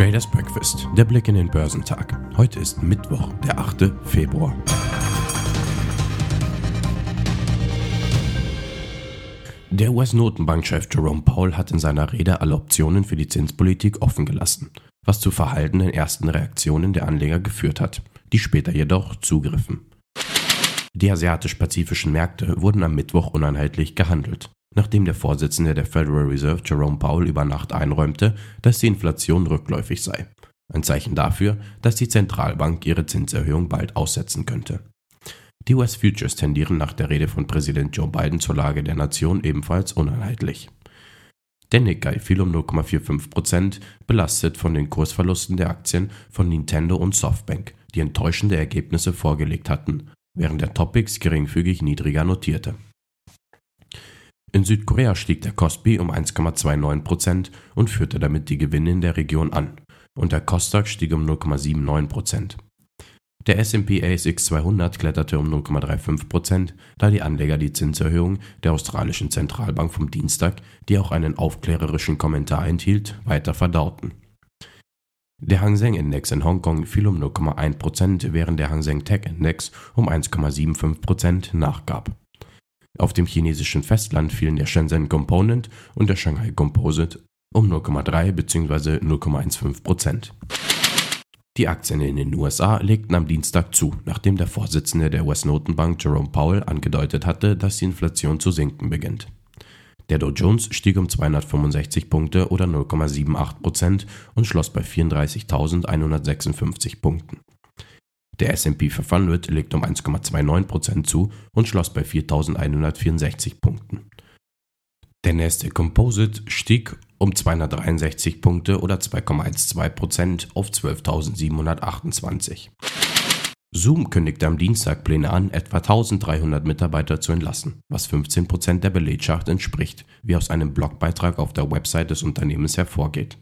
Traders Breakfast, der Blick in den Börsentag. Heute ist Mittwoch, der 8. Februar. Der US-Notenbankchef Jerome Powell hat in seiner Rede alle Optionen für die Zinspolitik offen gelassen, was zu verhaltenen ersten Reaktionen der Anleger geführt hat, die später jedoch zugriffen. Die asiatisch-pazifischen Märkte wurden am Mittwoch uneinheitlich gehandelt nachdem der Vorsitzende der Federal Reserve Jerome Powell über Nacht einräumte, dass die Inflation rückläufig sei. Ein Zeichen dafür, dass die Zentralbank ihre Zinserhöhung bald aussetzen könnte. Die US Futures tendieren nach der Rede von Präsident Joe Biden zur Lage der Nation ebenfalls uneinheitlich. Der Nikkei fiel um 0,45%, belastet von den Kursverlusten der Aktien von Nintendo und Softbank, die enttäuschende Ergebnisse vorgelegt hatten, während der Topics geringfügig niedriger notierte. In Südkorea stieg der Kospi um 1,29% und führte damit die Gewinne in der Region an, und der Kosdaq stieg um 0,79%. Der S&P ASX 200 kletterte um 0,35%, da die Anleger die Zinserhöhung der australischen Zentralbank vom Dienstag, die auch einen aufklärerischen Kommentar enthielt, weiter verdauten. Der Hang Seng Index in Hongkong fiel um 0,1%, während der Hang Seng Tech Index um 1,75% nachgab. Auf dem chinesischen Festland fielen der Shenzhen Component und der Shanghai Composite um 0,3 bzw. 0,15 Prozent. Die Aktien in den USA legten am Dienstag zu, nachdem der Vorsitzende der US-Notenbank Jerome Powell angedeutet hatte, dass die Inflation zu sinken beginnt. Der Dow Jones stieg um 265 Punkte oder 0,78 Prozent und schloss bei 34.156 Punkten. Der S&P 500 legte um 1,29% zu und schloss bei 4.164 Punkten. Der Nasdaq Composite stieg um 263 Punkte oder 2,12% auf 12.728. Zoom kündigte am Dienstag Pläne an, etwa 1300 Mitarbeiter zu entlassen, was 15% der Belegschaft entspricht, wie aus einem Blogbeitrag auf der Website des Unternehmens hervorgeht.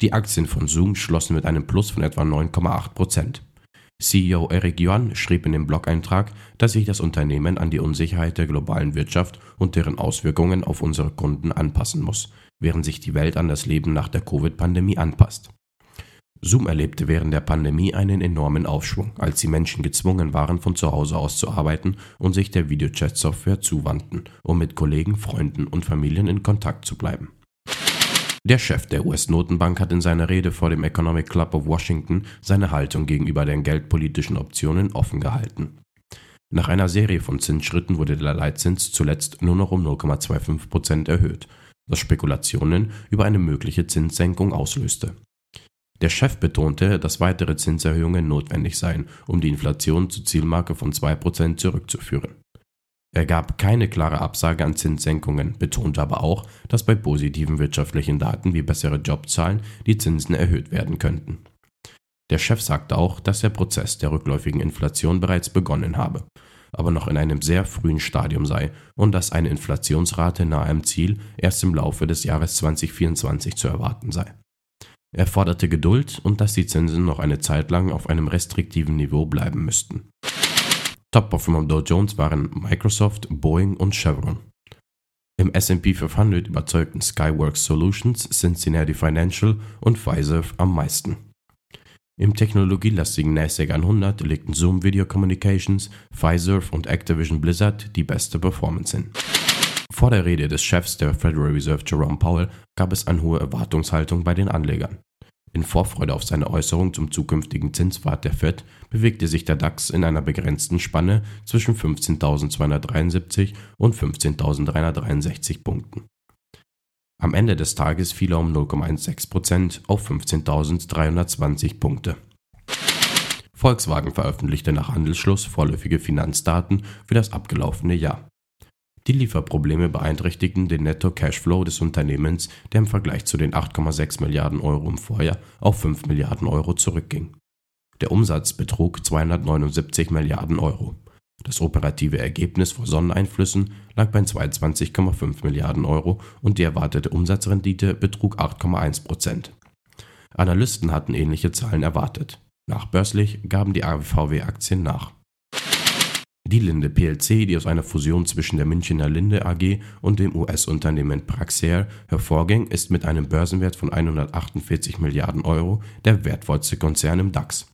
Die Aktien von Zoom schlossen mit einem Plus von etwa 9,8%. CEO Eric Yuan schrieb in dem Blog-Eintrag, dass sich das Unternehmen an die Unsicherheit der globalen Wirtschaft und deren Auswirkungen auf unsere Kunden anpassen muss, während sich die Welt an das Leben nach der Covid-Pandemie anpasst. Zoom erlebte während der Pandemie einen enormen Aufschwung, als die Menschen gezwungen waren, von zu Hause aus zu arbeiten und sich der Videochat-Software zuwandten, um mit Kollegen, Freunden und Familien in Kontakt zu bleiben. Der Chef der US-Notenbank hat in seiner Rede vor dem Economic Club of Washington seine Haltung gegenüber den geldpolitischen Optionen offen gehalten. Nach einer Serie von Zinsschritten wurde der Leitzins zuletzt nur noch um 0,25% erhöht, was Spekulationen über eine mögliche Zinssenkung auslöste. Der Chef betonte, dass weitere Zinserhöhungen notwendig seien, um die Inflation zur Zielmarke von 2% zurückzuführen. Er gab keine klare Absage an Zinssenkungen, betonte aber auch, dass bei positiven wirtschaftlichen Daten wie bessere Jobzahlen die Zinsen erhöht werden könnten. Der Chef sagte auch, dass der Prozess der rückläufigen Inflation bereits begonnen habe, aber noch in einem sehr frühen Stadium sei und dass eine Inflationsrate nahe am Ziel erst im Laufe des Jahres 2024 zu erwarten sei. Er forderte Geduld und dass die Zinsen noch eine Zeit lang auf einem restriktiven Niveau bleiben müssten. Top-Performer Dow Jones waren Microsoft, Boeing und Chevron. Im S&P 500 überzeugten Skyworks Solutions, Cincinnati Financial und Pfizer am meisten. Im technologielastigen NASDAQ 100 legten Zoom Video Communications, Pfizer und Activision Blizzard die beste Performance hin. Vor der Rede des Chefs der Federal Reserve Jerome Powell gab es eine hohe Erwartungshaltung bei den Anlegern. In Vorfreude auf seine Äußerung zum zukünftigen Zinspfad der Fed bewegte sich der DAX in einer begrenzten Spanne zwischen 15.273 und 15.363 Punkten. Am Ende des Tages fiel er um 0,16% auf 15.320 Punkte. Volkswagen veröffentlichte nach Handelsschluss vorläufige Finanzdaten für das abgelaufene Jahr. Die Lieferprobleme beeinträchtigten den Netto-Cashflow des Unternehmens, der im Vergleich zu den 8,6 Milliarden Euro im Vorjahr auf 5 Milliarden Euro zurückging. Der Umsatz betrug 279 Milliarden Euro. Das operative Ergebnis vor Sonneneinflüssen lag bei 22,5 Milliarden Euro und die erwartete Umsatzrendite betrug 8,1 Prozent. Analysten hatten ähnliche Zahlen erwartet. Nachbörslich gaben die AVW-Aktien nach. Die Linde plc, die aus einer Fusion zwischen der Münchner Linde AG und dem US-Unternehmen Praxair hervorging, ist mit einem Börsenwert von 148 Milliarden Euro der wertvollste Konzern im DAX.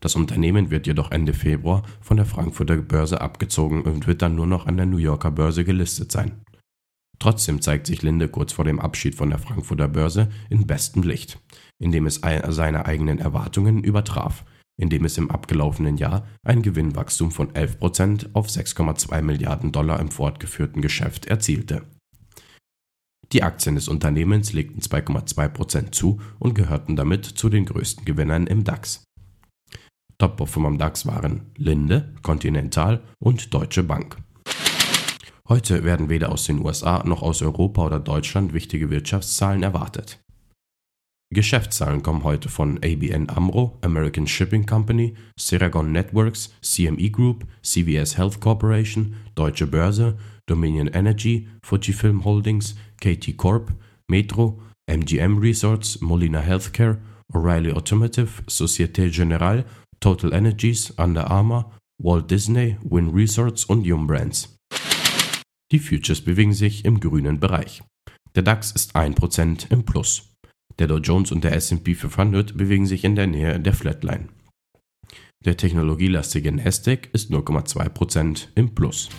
Das Unternehmen wird jedoch Ende Februar von der Frankfurter Börse abgezogen und wird dann nur noch an der New Yorker Börse gelistet sein. Trotzdem zeigt sich Linde kurz vor dem Abschied von der Frankfurter Börse in bestem Licht, indem es seine eigenen Erwartungen übertraf indem es im abgelaufenen Jahr ein Gewinnwachstum von 11% auf 6,2 Milliarden Dollar im fortgeführten Geschäft erzielte. Die Aktien des Unternehmens legten 2,2% zu und gehörten damit zu den größten Gewinnern im DAX. Top-Performer am DAX waren Linde, Continental und Deutsche Bank. Heute werden weder aus den USA noch aus Europa oder Deutschland wichtige Wirtschaftszahlen erwartet. Geschäftszahlen kommen heute von ABN AMRO, American Shipping Company, Ceragon Networks, CME Group, CVS Health Corporation, Deutsche Börse, Dominion Energy, Fujifilm Holdings, KT Corp, Metro, MGM Resorts, Molina Healthcare, O'Reilly Automotive, Societe Generale, Total Energies, Under Armour, Walt Disney, Win Resorts und Yum Brands. Die Futures bewegen sich im grünen Bereich. Der DAX ist 1% im Plus. Der Dow Jones und der S&P 500 bewegen sich in der Nähe der Flatline. Der technologielastige Nasdaq ist 0,2% im Plus.